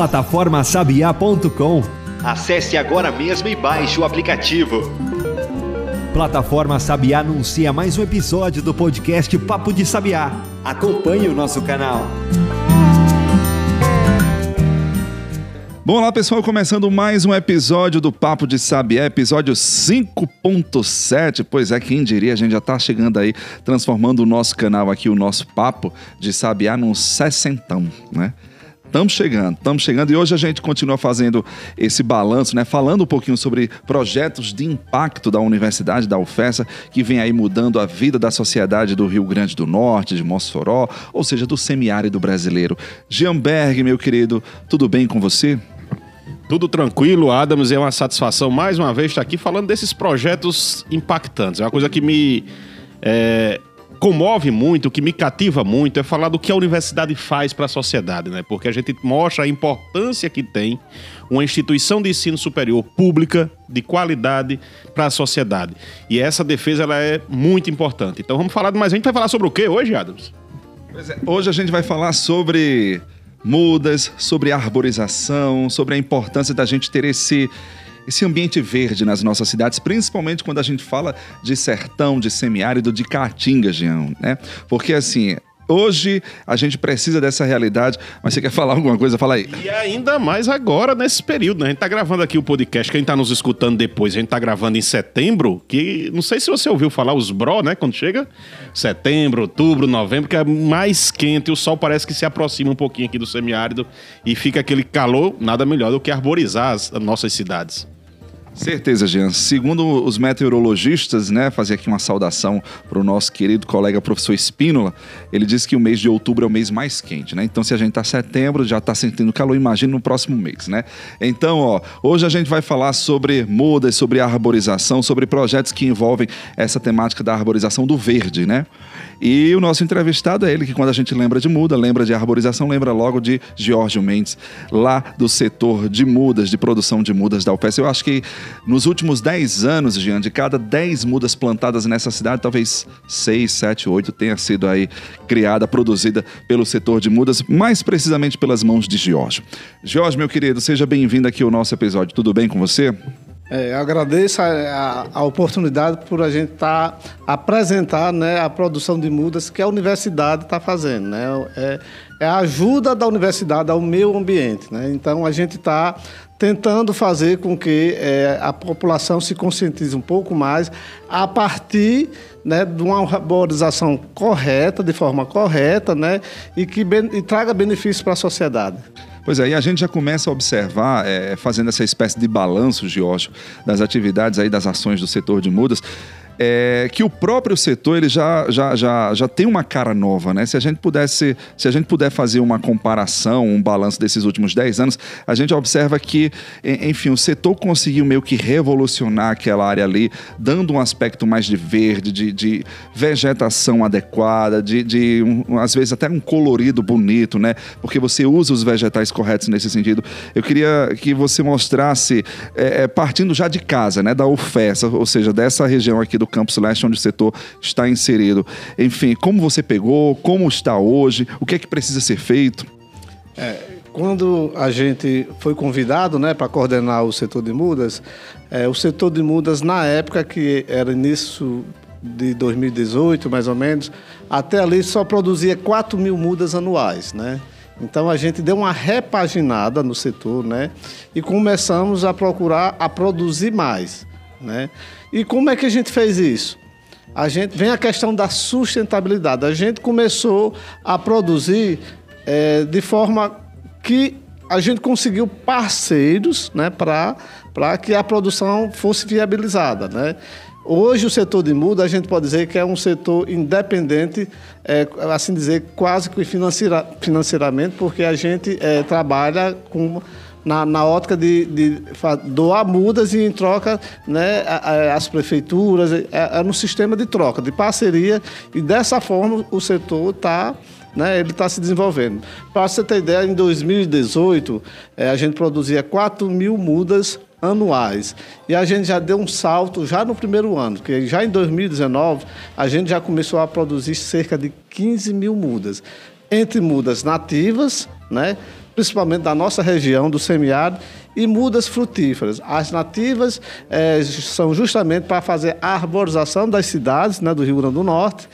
Plataformasabiá.com Acesse agora mesmo e baixe o aplicativo. Plataforma Sabiá anuncia mais um episódio do podcast Papo de Sabiá. Acompanhe o nosso canal. Bom, olá pessoal, começando mais um episódio do Papo de Sabiá, episódio 5.7. Pois é, quem diria, a gente já está chegando aí, transformando o nosso canal aqui, o nosso Papo de Sabiá, num sessentão, né? Estamos chegando, estamos chegando e hoje a gente continua fazendo esse balanço, né? Falando um pouquinho sobre projetos de impacto da Universidade da UFESA, que vem aí mudando a vida da sociedade do Rio Grande do Norte, de Mossoró, ou seja, do semiárido brasileiro. Gianberg, meu querido, tudo bem com você? Tudo tranquilo, Adams, é uma satisfação mais uma vez estar aqui falando desses projetos impactantes. É uma coisa que me é, comove muito, o que me cativa muito é falar do que a universidade faz para a sociedade, né? Porque a gente mostra a importância que tem uma instituição de ensino superior pública de qualidade para a sociedade. E essa defesa ela é muito importante. Então vamos falar mais. A gente vai falar sobre o que hoje, Adams? É, hoje a gente vai falar sobre mudas, sobre arborização, sobre a importância da gente ter esse esse ambiente verde nas nossas cidades, principalmente quando a gente fala de sertão, de semiárido, de caatinga, Jean, né? Porque assim, Hoje a gente precisa dessa realidade, mas você quer falar alguma coisa? Fala aí. E ainda mais agora, nesse período, né? A gente tá gravando aqui o podcast, quem tá nos escutando depois, a gente tá gravando em setembro, que não sei se você ouviu falar os bro, né? Quando chega setembro, outubro, novembro, que é mais quente, o sol parece que se aproxima um pouquinho aqui do semiárido e fica aquele calor, nada melhor do que arborizar as nossas cidades. Certeza, Jean. Segundo os meteorologistas, né, fazer aqui uma saudação para o nosso querido colega professor Espínola, ele disse que o mês de outubro é o mês mais quente, né? Então, se a gente está setembro, já está sentindo calor, imagina no próximo mês, né? Então, ó, hoje a gente vai falar sobre mudas, sobre arborização, sobre projetos que envolvem essa temática da arborização do verde, né? E o nosso entrevistado é ele, que quando a gente lembra de muda, lembra de arborização, lembra logo de Giorgio Mendes, lá do setor de mudas, de produção de mudas da UFES. Eu acho que nos últimos 10 anos, Jean, de cada 10 mudas plantadas nessa cidade, talvez 6, 7, 8 tenha sido aí criada, produzida pelo setor de mudas, mais precisamente pelas mãos de Giorgio. Giorgio, meu querido, seja bem-vindo aqui ao nosso episódio. Tudo bem com você? É, agradeço a, a, a, oportunidade por a gente estar tá, apresentar né, a produção de mudas que a universidade está fazendo. Né? É, é, a ajuda da universidade ao meio ambiente. Né? Então a gente está tentando fazer com que é, a população se conscientize um pouco mais a partir né, de uma arborização correta, de forma correta, né, e que e traga benefícios para a sociedade. Pois é, e a gente já começa a observar, é, fazendo essa espécie de balanço, Giorgio, das atividades aí, das ações do setor de mudas, é, que o próprio setor ele já, já, já, já tem uma cara nova, né? Se a gente pudesse, se a gente puder fazer uma comparação, um balanço desses últimos 10 anos, a gente observa que, enfim, o setor conseguiu meio que revolucionar aquela área ali, dando um aspecto mais de verde, de, de vegetação adequada, de, de um, às vezes até um colorido bonito, né? Porque você usa os vegetais corretos nesse sentido. Eu queria que você mostrasse, é, é partindo já de casa, né? Da UFES, ou seja, dessa região aqui do Campus Leste, onde o setor está inserido. Enfim, como você pegou, como está hoje, o que é que precisa ser feito? É, quando a gente foi convidado né, para coordenar o setor de mudas, é, o setor de mudas, na época que era início de 2018, mais ou menos, até ali só produzia 4 mil mudas anuais, né? Então a gente deu uma repaginada no setor, né? E começamos a procurar a produzir mais, né? E como é que a gente fez isso? A gente vem a questão da sustentabilidade. A gente começou a produzir é, de forma que a gente conseguiu parceiros né, para que a produção fosse viabilizada. Né? Hoje o setor de muda a gente pode dizer que é um setor independente, é, assim dizer, quase que financeira, financeiramente, porque a gente é, trabalha com na, na ótica de, de, doar mudas e em troca né, as prefeituras, é, é no sistema de troca, de parceria, e dessa forma o setor está né, ele está se desenvolvendo. Para você ter ideia, em 2018, é, a gente produzia 4 mil mudas anuais. E a gente já deu um salto já no primeiro ano, porque já em 2019 a gente já começou a produzir cerca de 15 mil mudas. entre mudas nativas, né? Principalmente da nossa região, do semiárido, e mudas frutíferas. As nativas é, são justamente para fazer a arborização das cidades né, do Rio Grande do Norte,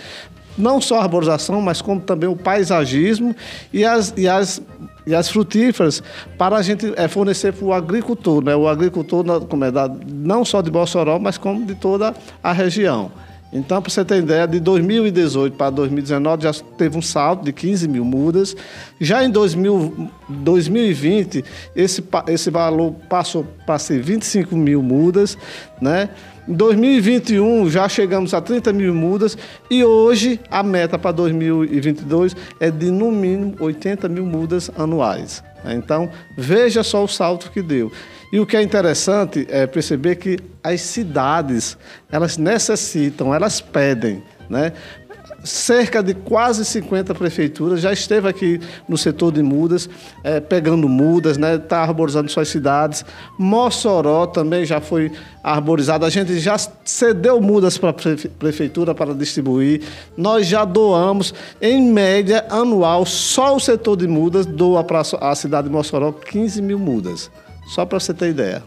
não só a arborização, mas como também o paisagismo e as, e as, e as frutíferas para a gente é, fornecer para o agricultor, né? o agricultor como é, da, não só de Mossoró, mas como de toda a região. Então, para você ter ideia, de 2018 para 2019 já teve um salto de 15 mil mudas. Já em 2000, 2020, esse, esse valor passou para ser 25 mil mudas, né? Em 2021 já chegamos a 30 mil mudas e hoje a meta para 2022 é de no mínimo 80 mil mudas anuais. Então veja só o salto que deu. E o que é interessante é perceber que as cidades, elas necessitam, elas pedem, né? cerca de quase 50 prefeituras já esteve aqui no setor de mudas, é, pegando mudas, né, está arborizando suas cidades. Mossoró também já foi arborizado. A gente já cedeu mudas para a prefeitura para distribuir. Nós já doamos, em média anual, só o setor de mudas doa para a cidade de Mossoró 15 mil mudas. Só para você ter ideia.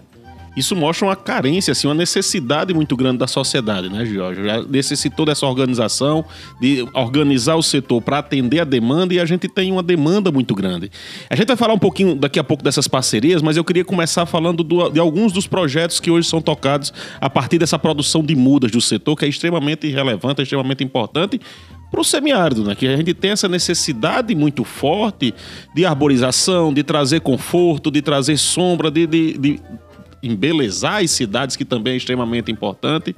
Isso mostra uma carência, assim, uma necessidade muito grande da sociedade, né, Jorge? Já necessitou dessa organização, de organizar o setor para atender a demanda e a gente tem uma demanda muito grande. A gente vai falar um pouquinho daqui a pouco dessas parcerias, mas eu queria começar falando do, de alguns dos projetos que hoje são tocados a partir dessa produção de mudas do setor, que é extremamente relevante, extremamente importante, para o semiárido, né? que a gente tem essa necessidade muito forte de arborização, de trazer conforto, de trazer sombra, de, de, de embelezar as cidades, que também é extremamente importante.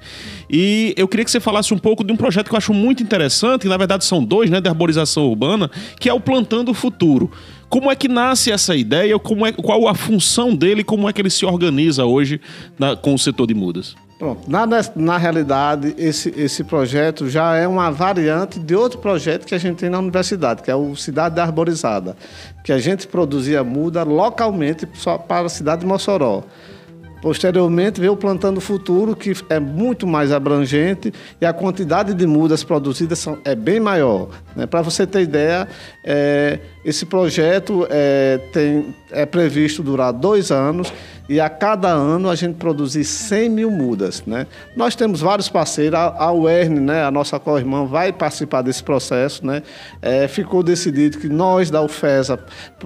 E eu queria que você falasse um pouco de um projeto que eu acho muito interessante, que na verdade são dois, né, de arborização urbana, que é o Plantando o Futuro. Como é que nasce essa ideia? Como é, qual a função dele? Como é que ele se organiza hoje na, com o setor de mudas? Pronto. Na, na realidade, esse, esse projeto já é uma variante de outro projeto que a gente tem na universidade, que é o Cidade Arborizada, que a gente produzia muda localmente só para a cidade de Mossoró. Posteriormente veio o Plantando Futuro, que é muito mais abrangente e a quantidade de mudas produzidas são, é bem maior. Né? Para você ter ideia, é, esse projeto é, tem, é previsto durar dois anos e a cada ano a gente produzir 100 mil mudas. Né? Nós temos vários parceiros, a, a UERN, né, a nossa co-irmã, vai participar desse processo. Né? É, ficou decidido que nós da UFESA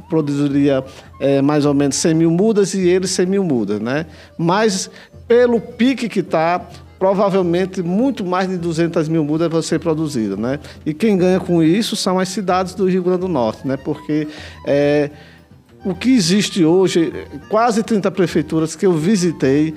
produziria é, mais ou menos 100 mil mudas e eles 100 mil mudas. Né? Mas pelo pique que está, provavelmente muito mais de 200 mil mudas vão ser produzidas, né? E quem ganha com isso são as cidades do Rio Grande do Norte, né? Porque é, o que existe hoje, quase 30 prefeituras que eu visitei,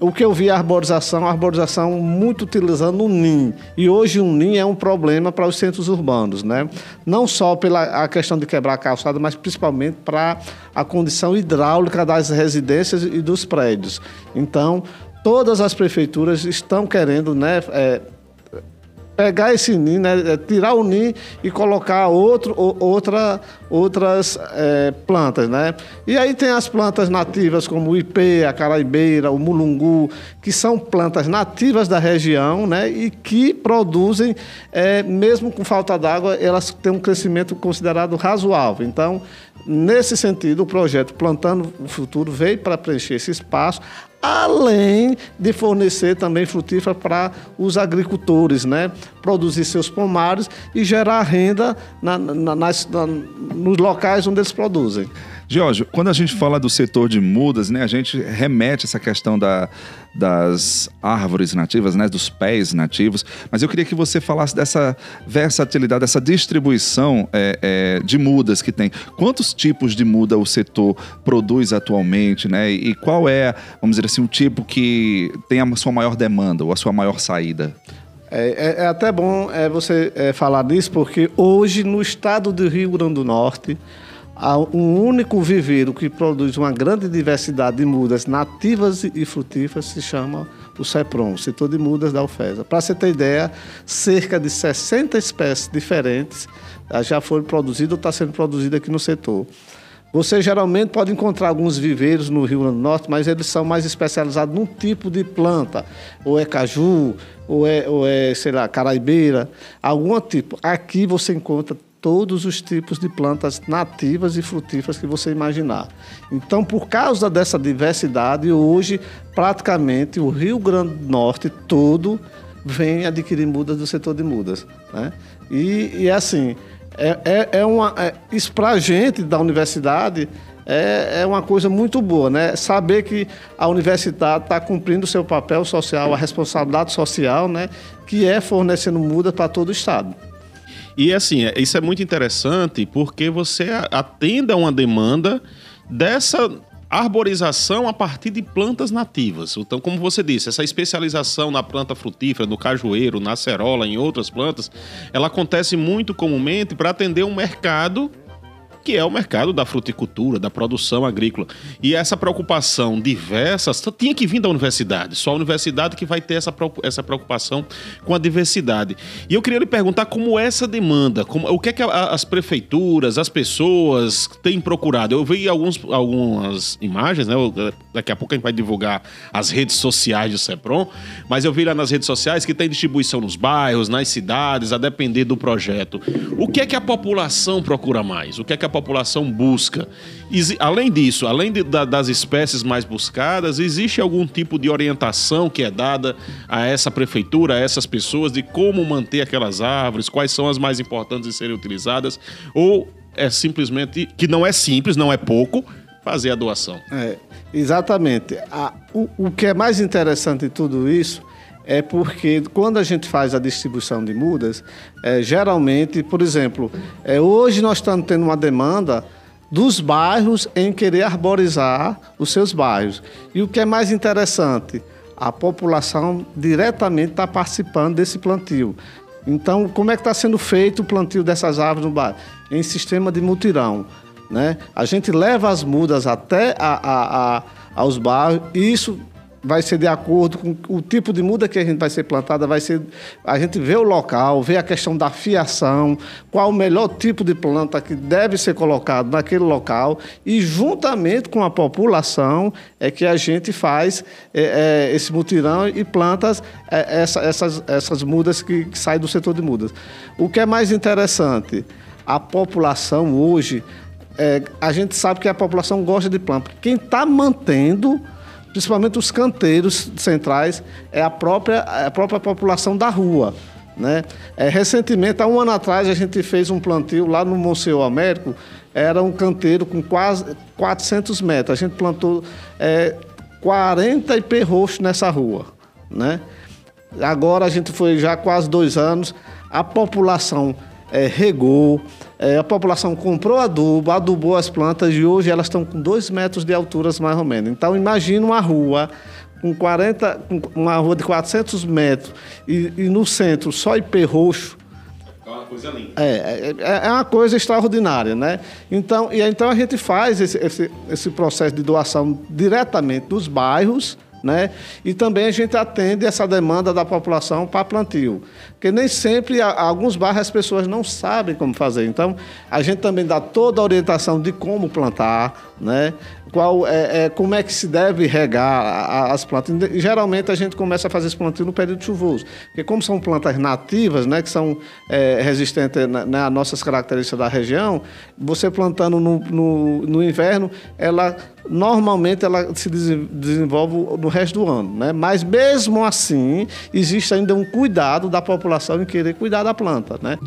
o que eu vi a arborização, a arborização muito utilizando o NIM. E hoje o NIM é um problema para os centros urbanos, né? Não só pela a questão de quebrar a calçada, mas principalmente para a condição hidráulica das residências e dos prédios. Então, todas as prefeituras estão querendo né, é, pegar esse NIM, né, é, tirar o NIM e colocar outro, outra, outras é, plantas. Né? E aí tem as plantas nativas como o ipê, a caraibeira, o mulungu, que são plantas nativas da região né, e que produzem, é, mesmo com falta d'água, elas têm um crescimento considerado razoável. Então, Nesse sentido, o projeto Plantando o Futuro veio para preencher esse espaço, além de fornecer também frutífera para os agricultores, né? Produzir seus pomares e gerar renda na, na, nas, na, nos locais onde eles produzem. Jorge, quando a gente fala do setor de mudas, né, a gente remete essa questão da, das árvores nativas, né, dos pés nativos, mas eu queria que você falasse dessa versatilidade, dessa distribuição é, é, de mudas que tem. Quantos tipos de muda o setor produz atualmente, né, e qual é, vamos dizer assim, o tipo que tem a sua maior demanda ou a sua maior saída? É, é, é até bom é, você é, falar disso, porque hoje no estado do Rio Grande do Norte, um único viveiro que produz uma grande diversidade de mudas nativas e frutíferas se chama o CEPROM, Setor de Mudas da UFESA. Para você ter ideia, cerca de 60 espécies diferentes ah, já foram produzidas ou está sendo produzidas aqui no setor. Você geralmente pode encontrar alguns viveiros no Rio Grande do Norte, mas eles são mais especializados num tipo de planta, ou é caju, ou é, ou é sei lá, caraibeira, algum tipo. Aqui você encontra todos os tipos de plantas nativas e frutíferas que você imaginar. Então, por causa dessa diversidade, hoje praticamente o Rio Grande do Norte todo vem adquirir mudas do setor de mudas. Né? E, e assim, é, é, é uma, é, isso para a gente da universidade é, é uma coisa muito boa, né? Saber que a universidade está cumprindo o seu papel social, a responsabilidade social, né? Que é fornecendo muda para todo o Estado. E assim, é, isso é muito interessante porque você atende a uma demanda dessa arborização a partir de plantas nativas. Então, como você disse, essa especialização na planta frutífera, no cajueiro, na acerola, em outras plantas, ela acontece muito comumente para atender um mercado que é o mercado da fruticultura, da produção agrícola. E essa preocupação diversa tinha que vir da universidade. Só a universidade que vai ter essa, essa preocupação com a diversidade. E eu queria lhe perguntar como é essa demanda, como, o que é que as prefeituras, as pessoas têm procurado. Eu vi alguns, algumas imagens, né? Daqui a pouco a gente vai divulgar as redes sociais do CEPROM, mas eu vi lá nas redes sociais que tem distribuição nos bairros, nas cidades, a depender do projeto. O que é que a população procura mais? O que é que a população busca. Além disso, além de, da, das espécies mais buscadas, existe algum tipo de orientação que é dada a essa prefeitura, a essas pessoas, de como manter aquelas árvores, quais são as mais importantes de serem utilizadas? Ou é simplesmente, que não é simples, não é pouco, fazer a doação? É, exatamente. A, o, o que é mais interessante de tudo isso é porque quando a gente faz a distribuição de mudas, é, geralmente, por exemplo, é, hoje nós estamos tendo uma demanda dos bairros em querer arborizar os seus bairros. E o que é mais interessante, a população diretamente está participando desse plantio. Então, como é que está sendo feito o plantio dessas árvores no bairro? Em sistema de mutirão. Né? A gente leva as mudas até a, a, a, aos bairros, e isso vai ser de acordo com o tipo de muda que a gente vai ser plantada, vai ser a gente vê o local, vê a questão da fiação, qual o melhor tipo de planta que deve ser colocado naquele local e juntamente com a população é que a gente faz é, é, esse mutirão e planta é, essa, essas, essas mudas que, que saem do setor de mudas. O que é mais interessante, a população hoje, é, a gente sabe que a população gosta de planta. Quem está mantendo principalmente os canteiros centrais, é a própria, é a própria população da rua. Né? É, recentemente, há um ano atrás, a gente fez um plantio lá no Monsenhor Américo, era um canteiro com quase 400 metros. A gente plantou é, 40 IP roxos nessa rua. Né? Agora a gente foi já quase dois anos, a população é, regou, é, a população comprou adubo, adubou as plantas e hoje elas estão com dois metros de altura mais ou menos. Então imagina uma rua com 40, uma rua de 400 metros e, e no centro só IP roxo. É uma coisa linda. É, é, é, uma coisa extraordinária, né? Então, e então a gente faz esse, esse, esse processo de doação diretamente dos bairros, né? E também a gente atende essa demanda da população para plantio. Porque nem sempre, alguns bairros, as pessoas não sabem como fazer. Então, a gente também dá toda a orientação de como plantar, né? qual é, é, como é que se deve regar as plantas. Geralmente a gente começa a fazer esse plantio no período chuvoso, porque como são plantas nativas, né, que são é, resistentes né, às nossas características da região, você plantando no, no, no, inverno, ela normalmente ela se desenvolve no resto do ano, né? Mas mesmo assim existe ainda um cuidado da população em querer cuidar da planta, né?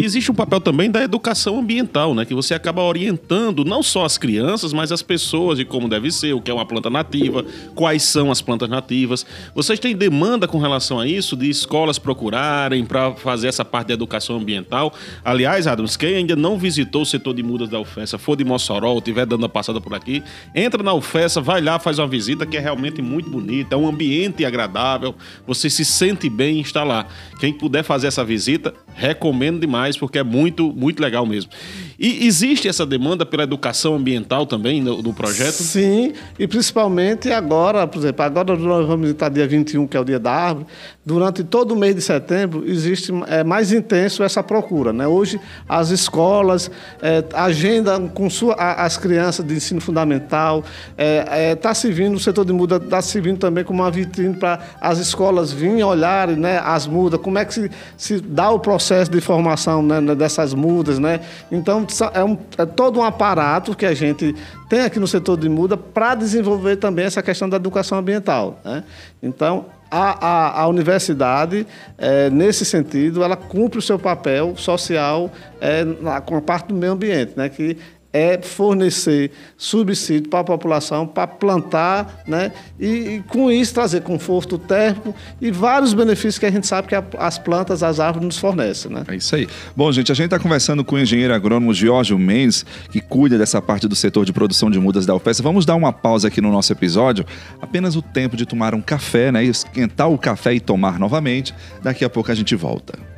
Existe um papel também da educação ambiental, né? Que você acaba orientando não só as crianças, mas as pessoas de como deve ser, o que é uma planta nativa, quais são as plantas nativas. Vocês têm demanda com relação a isso, de escolas procurarem para fazer essa parte da educação ambiental? Aliás, Adams, quem ainda não visitou o setor de mudas da UFESA, for de Mossoró, ou estiver dando a passada por aqui, entra na UFESA, vai lá, faz uma visita que é realmente muito bonita, é um ambiente agradável, você se sente bem em estar lá. Quem puder fazer essa visita, recomendo demais, porque é muito, muito legal mesmo. E existe essa demanda pela educação ambiental também no, no, projeto? Sim, e principalmente agora, por exemplo, agora nós vamos estar dia 21, que é o dia da árvore, durante todo o mês de setembro existe é, mais intenso essa procura. Né? Hoje as escolas é, agendam com sua, as crianças de ensino fundamental, está é, é tá servindo, o setor de muda está servindo também como uma vitrine para as escolas virem olharem né, as mudas, como é que se, se dá o processo processo de formação né, né, dessas mudas, né? Então é, um, é todo um aparato que a gente tem aqui no setor de muda para desenvolver também essa questão da educação ambiental. Né? Então a, a, a universidade, é, nesse sentido, ela cumpre o seu papel social é, na, com a parte do meio ambiente, né? que é fornecer subsídio para a população para plantar, né? E, e, com isso trazer conforto térmico e vários benefícios que a gente sabe que a, as plantas, as árvores nos fornecem, né? É isso aí. Bom, gente, a gente está conversando com o engenheiro agrônomo Giorgio Mendes, que cuida dessa parte do setor de produção de mudas da UFES. Vamos dar uma pausa aqui no nosso episódio, apenas o tempo de tomar um café, né? Esquentar o café e tomar novamente. Daqui a pouco a gente volta.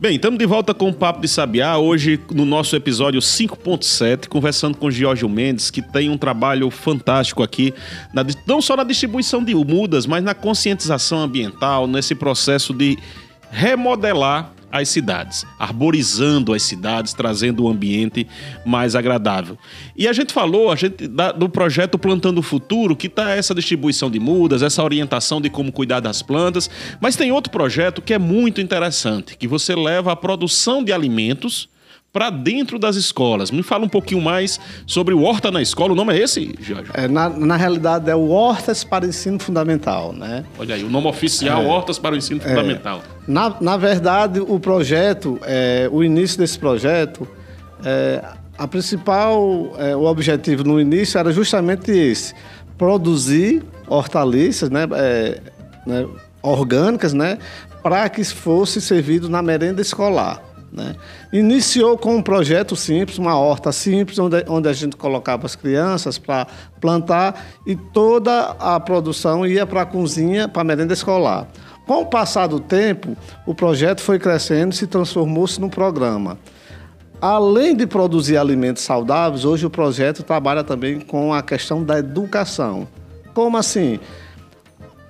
Bem, estamos de volta com o Papo de Sabiá, hoje no nosso episódio 5.7, conversando com Giorgio Mendes, que tem um trabalho fantástico aqui, na, não só na distribuição de mudas, mas na conscientização ambiental, nesse processo de remodelar as cidades, arborizando as cidades, trazendo um ambiente mais agradável. E a gente falou a gente, da, do projeto Plantando o Futuro, que está essa distribuição de mudas, essa orientação de como cuidar das plantas, mas tem outro projeto que é muito interessante, que você leva a produção de alimentos para dentro das escolas. Me fala um pouquinho mais sobre o Horta na Escola. O nome é esse, Jorge? É, na, na realidade, é o Hortas para o Ensino Fundamental, né? Olha aí, o nome oficial, é, Hortas para o Ensino é, Fundamental. Na, na verdade, o projeto, é, o início desse projeto, é, a principal, é, o objetivo no início era justamente esse, produzir hortaliças, né, é, né orgânicas, né, para que fosse servido na merenda escolar. Né? Iniciou com um projeto simples, uma horta simples, onde, onde a gente colocava as crianças para plantar e toda a produção ia para a cozinha, para a merenda escolar. Com o passar do tempo, o projeto foi crescendo e se transformou-se num programa. Além de produzir alimentos saudáveis, hoje o projeto trabalha também com a questão da educação. Como assim?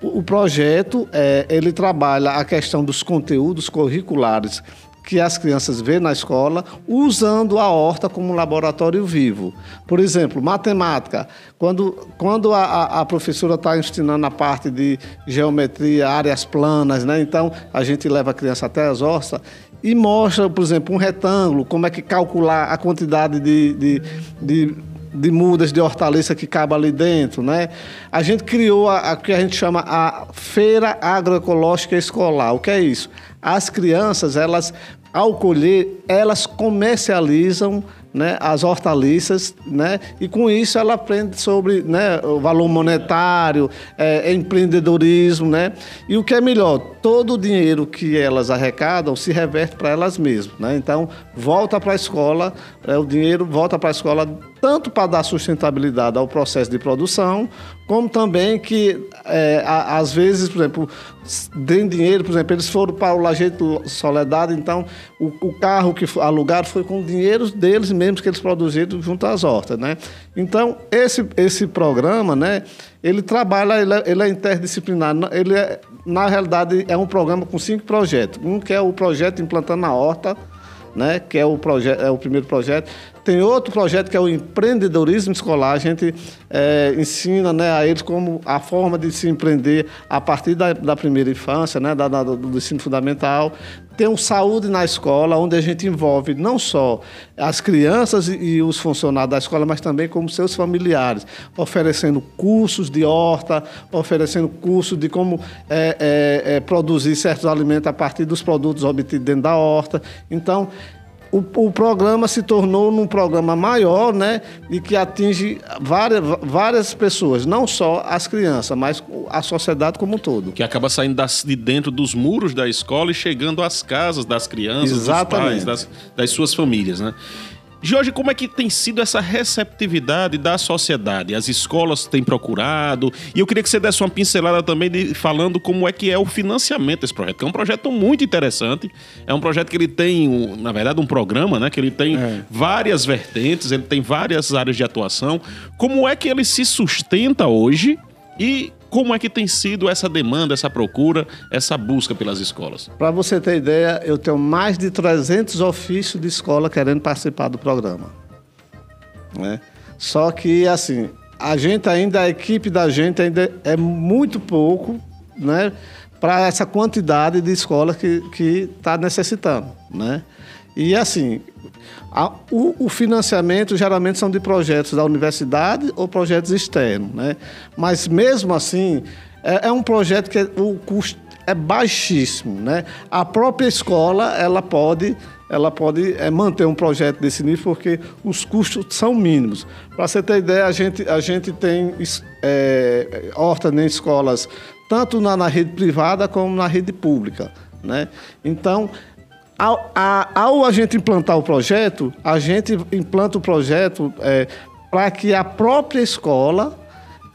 O projeto é, ele trabalha a questão dos conteúdos curriculares que as crianças vêem na escola usando a horta como um laboratório vivo. Por exemplo, matemática. Quando, quando a, a professora está ensinando a parte de geometria, áreas planas, né? então a gente leva a criança até as hortas e mostra, por exemplo, um retângulo, como é que calcular a quantidade de, de, de de mudas de hortaliça que cabe ali dentro, né? A gente criou a, a, que a gente chama a Feira Agroecológica Escolar. O que é isso? As crianças, elas ao colher, elas comercializam né, as hortaliças, né, e com isso ela aprende sobre né, o valor monetário, é, empreendedorismo, né, e o que é melhor, todo o dinheiro que elas arrecadam se reverte para elas mesmas, né, então volta para a escola, é, o dinheiro volta para a escola tanto para dar sustentabilidade ao processo de produção, como também que, é, às vezes, por exemplo, deem dinheiro, por exemplo, eles foram para o Lajeito Soledade, então o, o carro que alugaram foi com dinheiro deles mesmos que eles produziram junto às hortas, né? Então, esse, esse programa, né, ele trabalha, ele é, ele é interdisciplinar, ele é, na realidade é um programa com cinco projetos. Um que é o projeto Implantando a Horta, né, que é o, projeto, é o primeiro projeto. Tem outro projeto que é o empreendedorismo escolar. A gente é, ensina né, a eles como a forma de se empreender a partir da, da primeira infância, né, da, da, do ensino fundamental. Tem o Saúde na Escola, onde a gente envolve não só as crianças e, e os funcionários da escola, mas também como seus familiares, oferecendo cursos de horta, oferecendo cursos de como é, é, é produzir certos alimentos a partir dos produtos obtidos dentro da horta. Então, o, o programa se tornou num programa maior, né? E que atinge várias, várias pessoas, não só as crianças, mas a sociedade como um todo. Que acaba saindo das- de dentro dos muros da escola e chegando às casas das crianças, Exatamente. dos pais, das, das suas famílias, né? Jorge, como é que tem sido essa receptividade da sociedade? As escolas têm procurado. E eu queria que você desse uma pincelada também de, falando como é que é o financiamento desse projeto, que é um projeto muito interessante. É um projeto que ele tem, um- na verdade, um programa, né? Que ele tem várias vertentes, ele tem várias áreas de atuação. Como é que ele se sustenta hoje e como é que tem sido essa demanda, essa procura, essa busca pelas escolas? Para você ter ideia, eu tenho mais de 300 ofícios de escola querendo participar do programa. né? Só que, assim, a gente ainda, a equipe da gente ainda é muito pouco né, para essa quantidade de escola que está necessitando. Né? E, assim, a- o, o financiamento geralmente são de projetos da universidade ou projetos externos. Né? Mas, mesmo assim, é, é um projeto que o custo é baixíssimo, né? A própria escola ela pode ela pode eh, manter um projeto desse nível porque os custos são mínimos. Para você ter ideia, a gente a gente tem eh, horta em escolas tanto na, na rede privada como na rede pública, né? Então ao, a- ao a gente implantar o projeto, a gente implanta o projeto para que a própria escola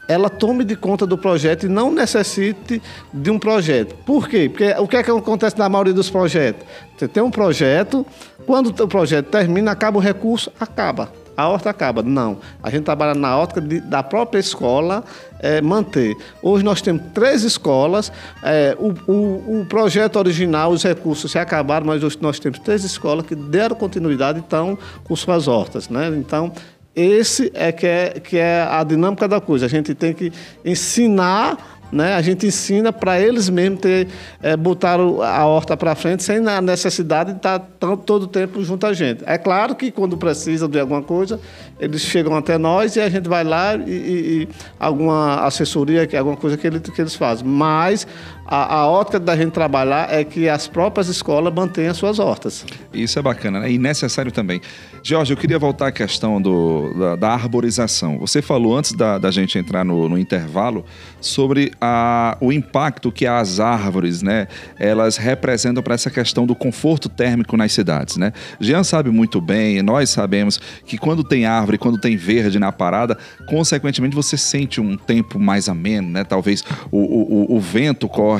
ela tome de conta do projeto e não necessite de um projeto. Por quê? Porque o que é que acontece na maioria dos projetos? Você tem um projeto, quando o projeto termina, acaba o recurso, acaba. A horta acaba. Não. A gente trabalha na ótica de- da própria escola eh, manter. Hoje nós temos três escolas. eh, o, o- o projeto original, os recursos se acabaram, mas hoje nós temos três escolas que deram continuidade e estão com suas hortas. Né? Então, esse é que, é que é a dinâmica da coisa. A gente tem que ensinar, né? A gente ensina para eles mesmos ter, é, botar a horta para frente sem a necessidade de estar tão- todo o tempo junto a gente. É claro que quando precisa de alguma coisa, eles chegam até nós e a gente vai lá e, e- e alguma assessoria, que- alguma coisa que, ele- que eles fazem. Mas a, a ótica da gente trabalhar é que as próprias escolas mantenham as suas hortas. Isso é bacana né? e necessário também. Jorge, eu queria voltar à questão do, da, da arborização. Você falou antes da, da gente entrar no, no intervalo sobre a, o impacto que as árvores, né, elas representam para essa questão do conforto térmico nas cidades, né? Jean sabe muito bem, nós sabemos que quando tem árvore, quando tem verde na parada, consequentemente você sente um tempo mais ameno, né? Talvez o, o- o vento corre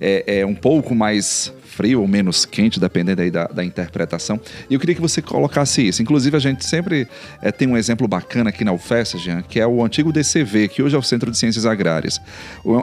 é, é um pouco mais frio ou menos quente, dependendo aí da, da interpretação. E eu queria que você colocasse isso. Inclusive, a gente sempre eh, tem um exemplo bacana aqui na UFES, Jean, que é o antigo DCV, que hoje é o Centro de Ciências Agrárias.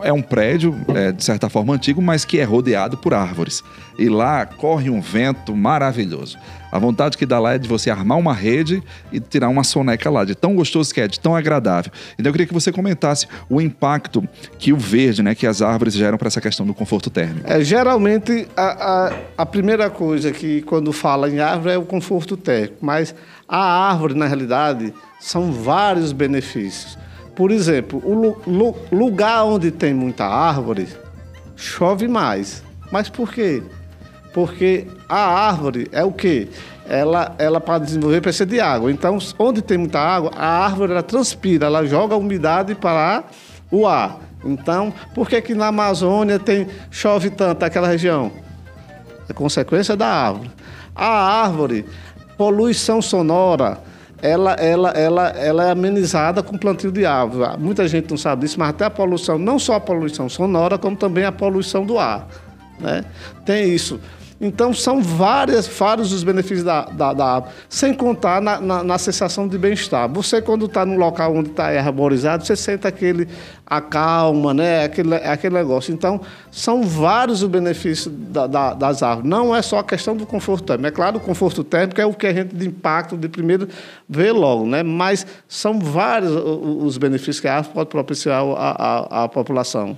É um prédio, eh, de certa forma, antigo, mas que é rodeado por árvores. E lá corre um vento maravilhoso. A vontade que dá lá é de você armar uma rede e tirar uma soneca lá, de tão gostoso que é, de tão agradável. Então eu queria que você comentasse o impacto que o verde, né, que as árvores geram para essa questão do conforto térmico. É, geralmente, a, a, a primeira coisa que quando fala em árvore é o conforto térmico, mas a árvore, na realidade, são vários benefícios. Por exemplo, o lu- lu- lugar onde tem muita árvore, chove mais. Mas por quê? Porque a árvore é o quê? Ela, ela para desenvolver precisa de água. Então, onde tem muita água, a árvore ela transpira, ela joga umidade para o ar. Então, por que que na Amazônia tem chove tanto naquela região? É consequência da árvore. A árvore, poluição sonora, ela, ela, ela, ela é amenizada com plantio de árvore. Muita gente não sabe disso, mas até a poluição, não só a poluição sonora, como também a poluição do ar. Né? Tem isso. Então, são várias, vários os benefícios da, da, da árvore, sem contar na, na, na sensação de bem-estar. Você, quando está num local onde está arborizado, você sente aquele, a calma, né? aquele, aquele negócio. Então, são vários os benefícios da, da, das árvores. Não é só a questão do conforto térmico. É claro, o conforto térmico é o que a gente de impacto de primeiro vê logo, né? mas são vários os benefícios que a árvore pode propiciar à população.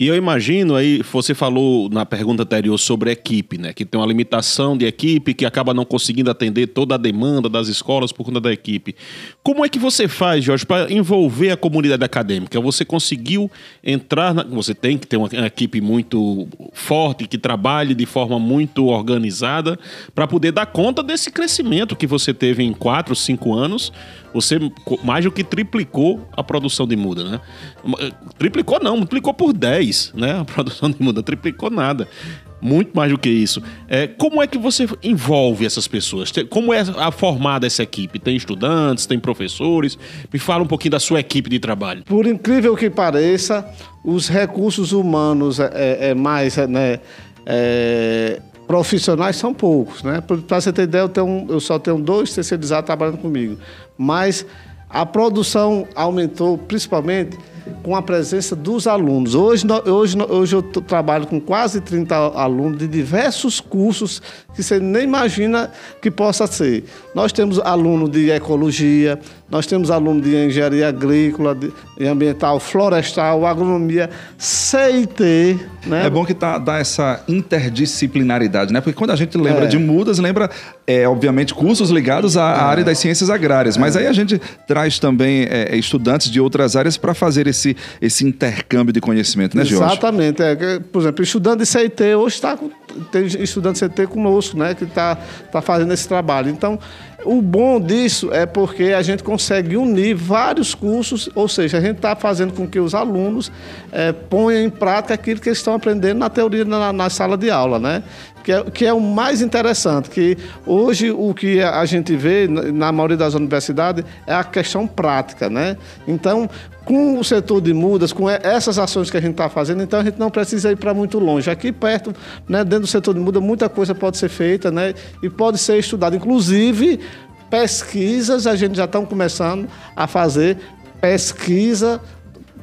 E eu imagino aí, você falou na pergunta anterior sobre equipe, né? Que tem uma limitação de equipe, que acaba não conseguindo atender toda a demanda das escolas por conta da equipe. Como é que você faz, Jorge, para envolver a comunidade acadêmica? Você conseguiu entrar. Na... Você tem que ter uma equipe muito forte, que trabalhe de forma muito organizada, para poder dar conta desse crescimento que você teve em quatro, cinco anos você mais do que triplicou a produção de muda, né? Triplicou não, multiplicou por 10, né? A produção de muda, triplicou nada. Muito mais do que isso. É, como é que você envolve essas pessoas? Como é a formada essa equipe? Tem estudantes, tem professores? Me fala um pouquinho da sua equipe de trabalho. Por incrível que pareça, os recursos humanos é, é, é mais né, é, profissionais são poucos, né? Para você ter ideia, eu, tenho, eu só tenho dois terceirizados trabalhando comigo. Mas a produção aumentou principalmente com a presença dos alunos. Hoje, hoje, hoje eu trabalho com quase 30 alunos de diversos cursos que você nem imagina que possa ser. Nós temos aluno de ecologia, nós temos aluno de engenharia agrícola, de ambiental, florestal, agronomia, CIT. Né? É bom que tá, dá essa interdisciplinaridade, né? Porque quando a gente lembra é. de mudas, lembra, é, obviamente, cursos ligados à, é. área das ciências agrárias. Mas é. aí a gente traz também é, estudantes de outras áreas para fazer esse, esse intercâmbio de conhecimento, né, Jorge? Exatamente. É, por exemplo, estudante de CIT hoje está tem estudante de CIT conosco, né? Que está tá fazendo esse trabalho. Então, o bom disso é porque a gente consegue unir vários cursos, ou seja, a gente está fazendo com que os alunos é, ponham em prática aquilo que eles estão aprendendo na teoria na, na sala de aula, né? Que é, que é, o mais interessante, que hoje o que a gente vê na maioria das universidades é a questão prática, né? Então, com o setor de mudas, com essas ações que a gente está fazendo, então a gente não precisa ir para muito longe. Aqui perto, né, dentro do setor de muda, muita coisa pode ser feita né, e pode ser estudada. Inclusive, pesquisas, a gente já está começando a fazer pesquisa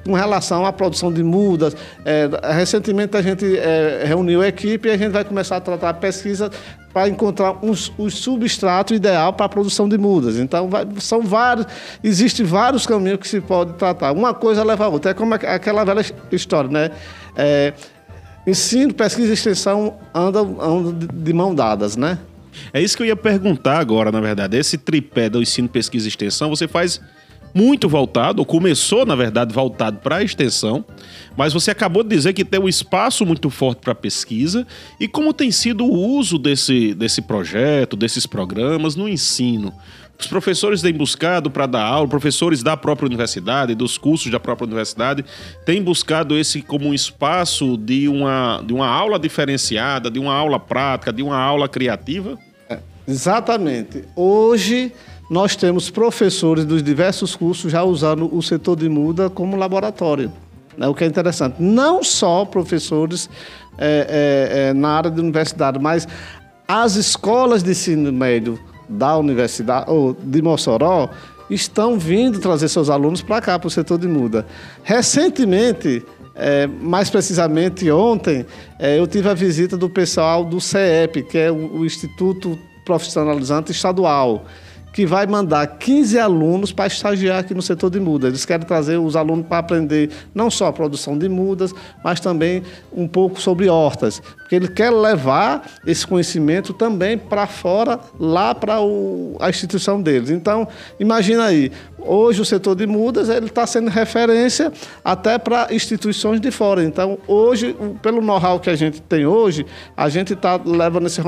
com relação à produção de mudas. É, recentemente a gente é, reuniu a equipe e a gente vai começar a tratar a pesquisa para encontrar os, os substratos ideal para a produção de mudas. Então, vai, são vários, existem vários caminhos que se pode tratar. Uma coisa leva a outra. É como aquela velha história, né? É, ensino, pesquisa e extensão andam, andam de mão dadas, né? É isso que eu ia perguntar agora, na verdade. Esse tripé do ensino, pesquisa e extensão, você faz muito voltado, ou começou, na verdade, voltado para a extensão, mas você acabou de dizer que tem um espaço muito forte para pesquisa. E como tem sido o uso desse, desse projeto, desses programas no ensino? Os professores têm buscado para dar aula, professores da própria universidade, dos cursos da própria universidade, têm buscado esse como um espaço de uma, de uma aula diferenciada, de uma aula prática, de uma aula criativa? Exatamente. Hoje nós temos professores dos diversos cursos já usando o setor de muda como laboratório. Né? O que é interessante. Não só professores é, é, é, na área de universidade, mas as escolas de ensino médio da universidade, ou de Mossoró, estão vindo trazer seus alunos para cá, para o setor de muda. Recentemente, é, mais precisamente ontem, é, eu tive a visita do pessoal do CEP, que é o, o Instituto Profissionalizante Estadual que vai mandar 15 alunos para estagiar aqui no setor de mudas. Eles querem trazer os alunos para aprender não só a produção de mudas, mas também um pouco sobre hortas, porque ele quer levar esse conhecimento também para fora, lá para a instituição deles. Então, imagina aí, hoje o setor de mudas ele está sendo referência até para instituições de fora. Então, hoje, pelo know-how que a gente tem hoje, a gente está levando esse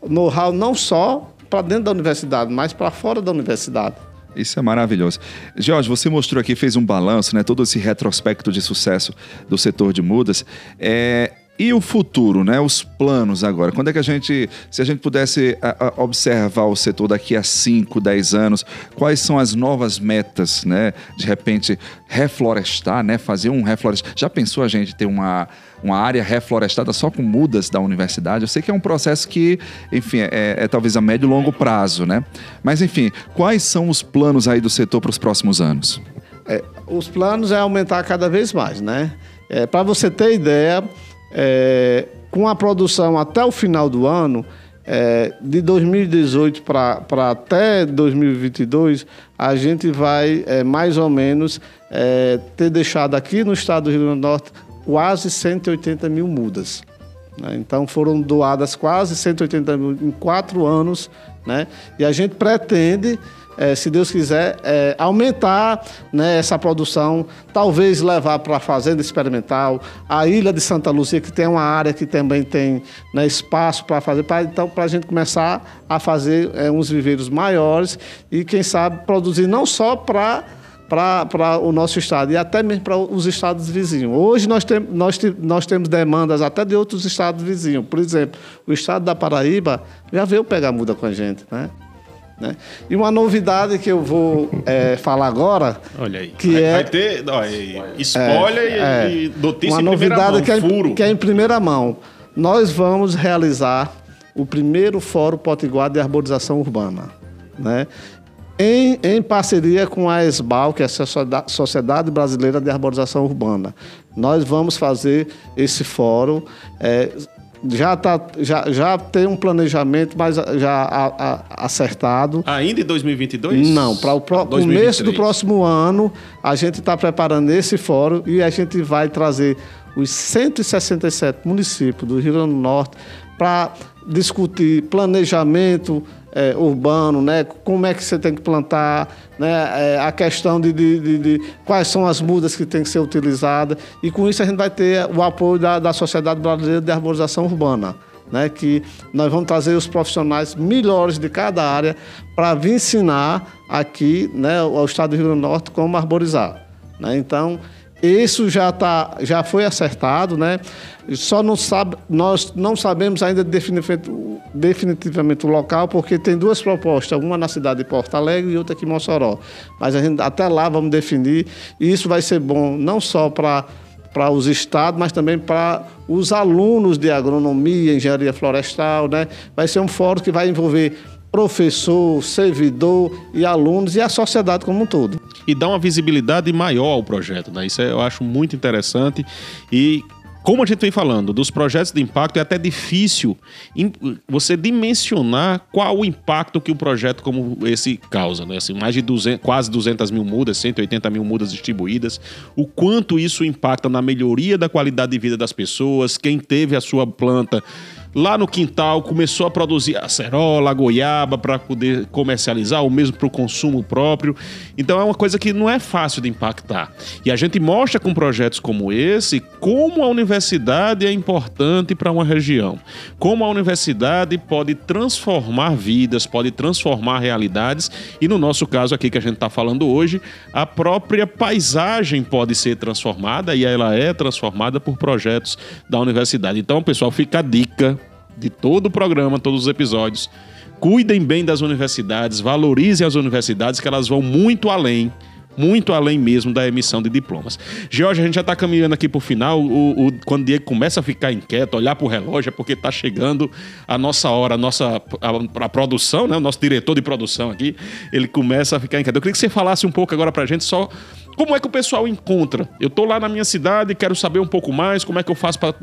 know-how não só para dentro da universidade, mas para fora da universidade. Isso é maravilhoso. Jorge, você mostrou aqui, fez um balanço, né? Todo esse retrospecto de sucesso do setor de mudas. É, e o futuro, né? Os planos agora. Quando é que a gente, se a gente pudesse observar o setor daqui a 5, 10 anos, quais são as novas metas, né? De repente, reflorestar, né? Fazer um reflorestar. Já pensou a gente ter uma uma área reflorestada só com mudas da universidade. Eu sei que é um processo que, enfim, é, é talvez a médio e longo prazo, né? Mas, enfim, quais são os planos aí do setor para os próximos anos? É, Os planos é aumentar cada vez mais, né? É, Para você ter ideia, é, com a produção até o final do ano, é, de 2018 para até 2022, a gente vai é, mais ou menos é, ter deixado aqui no estado do Rio Grande do Norte quase 180 mil mudas. né? Então foram doadas quase 180 mil em quatro anos, né? E a gente pretende, eh, se Deus quiser, eh, aumentar né, essa produção, talvez levar para a fazenda experimental, a ilha de Santa Luzia, que tem uma área que também tem né, espaço para fazer, pra, então para a gente começar a fazer eh, uns viveiros maiores e quem sabe produzir não só para para o nosso estado e até mesmo para os estados vizinhos. Hoje nós, tem, nós, nós temos demandas até de outros estados vizinhos. Por exemplo, o estado da Paraíba já veio pegar muda com a gente. Né? Né? E uma novidade que eu vou eh, falar agora, Olha aí. Que vai, é- vai ter aí, spoiler e- é, e, notícia uma em novidade mão, que, é, em- furo. que é em primeira mão. Nós vamos realizar o primeiro Fórum Potiguar de Arborização Urbana, né? Em, em parceria com a ESBAL, que é a Socieda- Sociedade Brasileira de Arborização Urbana. Nós vamos fazer esse fórum. é, já, tá, já, já tem um planejamento mais já a- a- acertado. Ainda em 2022? Não, para o pro- 2023. começo do próximo ano, a gente está preparando esse fórum e a gente vai trazer os 167 municípios do Rio Grande do Norte para discutir planejamento eh, urbano, né? como é que você tem que plantar, né? Eh, a questão de, de- de- de quais são as mudas que têm que ser utilizadas. E com isso a gente vai ter o apoio da, da Sociedade Brasileira de Arborização Urbana né, que nós vamos trazer os profissionais melhores de cada área para vir ensinar aqui né, ao estado do Rio Grande do Norte como arborizar. né? Então, isso já, tá, já foi acertado, né? Só não sabe, nós não sabemos ainda definitivamente, o local, porque tem duas propostas, uma na cidade de Porto Alegre e outra aqui em Mossoró. Mas gente até lá vamos definir, e isso vai ser bom não só para para os estados, mas também para os alunos de agronomia, engenharia florestal, né? Vai ser um fórum que vai envolver professor, servidor e alunos e a sociedade como um todo. e dá uma visibilidade maior ao projeto. Né? Isso eu acho muito interessante. E como a gente vem falando, dos projetos de impacto é até difícil você dimensionar qual o impacto que um projeto como esse causa. Né? Assim, mais de 200, quase 200 mil mudas, 180 mil mudas distribuídas, o quanto isso impacta na melhoria da qualidade de vida das pessoas, quem teve a sua planta lá no quintal começou a produzir acerola, goiaba para poder comercializar ou mesmo para o consumo próprio. Então é uma coisa que não é fácil de impactar. E a gente mostra com projetos como esse como a universidade é importante para uma região, como a universidade pode transformar vidas, pode transformar realidades e no nosso caso aqui que a gente está falando hoje, a própria paisagem pode ser transformada e ela é transformada por projetos da universidade. Então, pessoal, fica a dica de todo o programa, todos os episódios. Cuidem bem das universidades, valorizem as universidades, que elas vão muito além, muito além mesmo da emissão de diplomas. George, a gente já está caminhando aqui para o final. O, quando o Diego começa a ficar inquieto, olhar para o relógio, é porque está chegando a nossa hora, a nossa a, a produção, né? o nosso diretor de produção aqui, ele começa a ficar inquieto. Eu queria que você falasse um pouco agora para a gente só como é que o pessoal encontra? Eu estou lá na minha cidade, quero saber um pouco mais, como é que eu faço para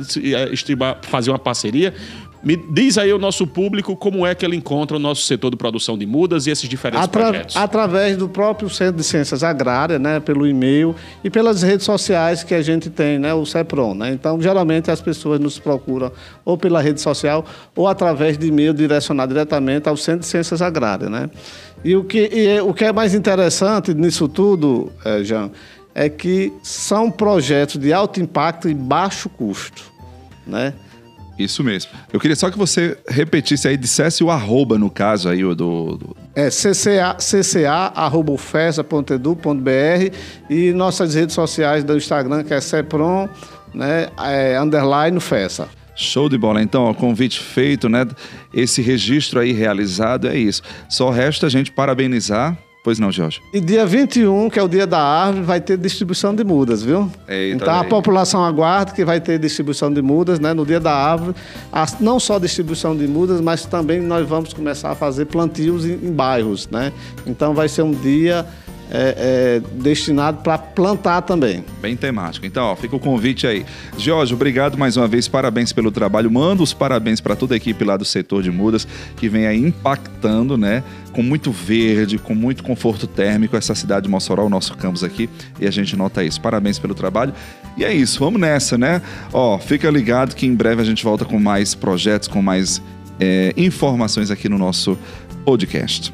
fazer uma parceria. Me diz aí o nosso público como é que ele encontra o nosso setor de produção de mudas e esses diferentes Atra- projetos. através do próprio Centro de Ciências Agrárias, né, pelo e-mail e pelas redes sociais que a gente tem, né, o CEPRON. Né? Então, geralmente as pessoas nos procuram ou pela rede social ou através de e-mail direcionado diretamente ao Centro de Ciências Agrárias. Né? E, o que, e é- o que é mais interessante nisso tudo, eh, Jean, é que são projetos de alto impacto e baixo custo. Né? Isso mesmo. Eu queria só que você repetisse aí, dissesse o arroba, no caso aí, o do, do- É cca, e nossas redes sociais do Instagram, que é Cepron, né, é, underline FESA. Show de bola. Então, ó, convite feito, né? Esse registro aí realizado, é isso. Só resta a gente parabenizar. Pois não, Jorge? E dia 21, que é o dia da árvore, vai ter distribuição de mudas, viu? Eita, então a daí. população aguarda que vai ter distribuição de mudas, né? No dia da árvore, não só distribuição de mudas, mas também nós vamos começar a fazer plantios em, em bairros, né? Então vai ser um dia é, é destinado para plantar também. Bem temático. Então, ó, fica o convite aí. Jorge, obrigado mais uma vez, parabéns pelo trabalho. Manda os parabéns para toda a equipe lá do setor de mudas que vem aí impactando, né? Com muito verde, com muito conforto térmico, essa cidade de Mossoró, o nosso campus aqui, e a gente nota isso. Parabéns pelo trabalho. E é isso, vamos nessa, né? Ó, fica ligado que em breve a gente volta com mais projetos, com mais é, informações aqui no nosso podcast.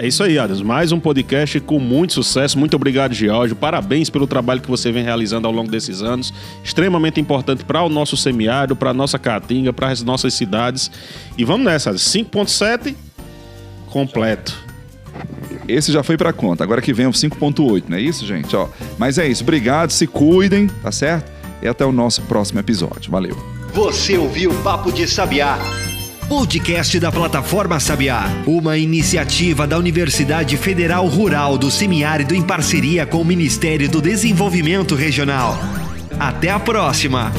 É isso aí, Adams. Mais um podcast com muito sucesso. Muito obrigado, George. Parabéns pelo trabalho que você vem realizando ao longo desses anos. Extremamente importante para o nosso semiárido, para a nossa caatinga, para as nossas cidades. E vamos nessa. 5.7 completo. Esse já foi para conta. Agora que vem o 5.8, não é isso, gente? Ó, mas é isso. Obrigado, se cuidem, tá certo? E até o nosso próximo episódio. Valeu. Você ouviu Papo de Sabiá. Podcast da Plataforma Sabiá, uma iniciativa da Universidade Federal Rural do Semiárido em parceria com o Ministério do Desenvolvimento Regional. Até a próxima!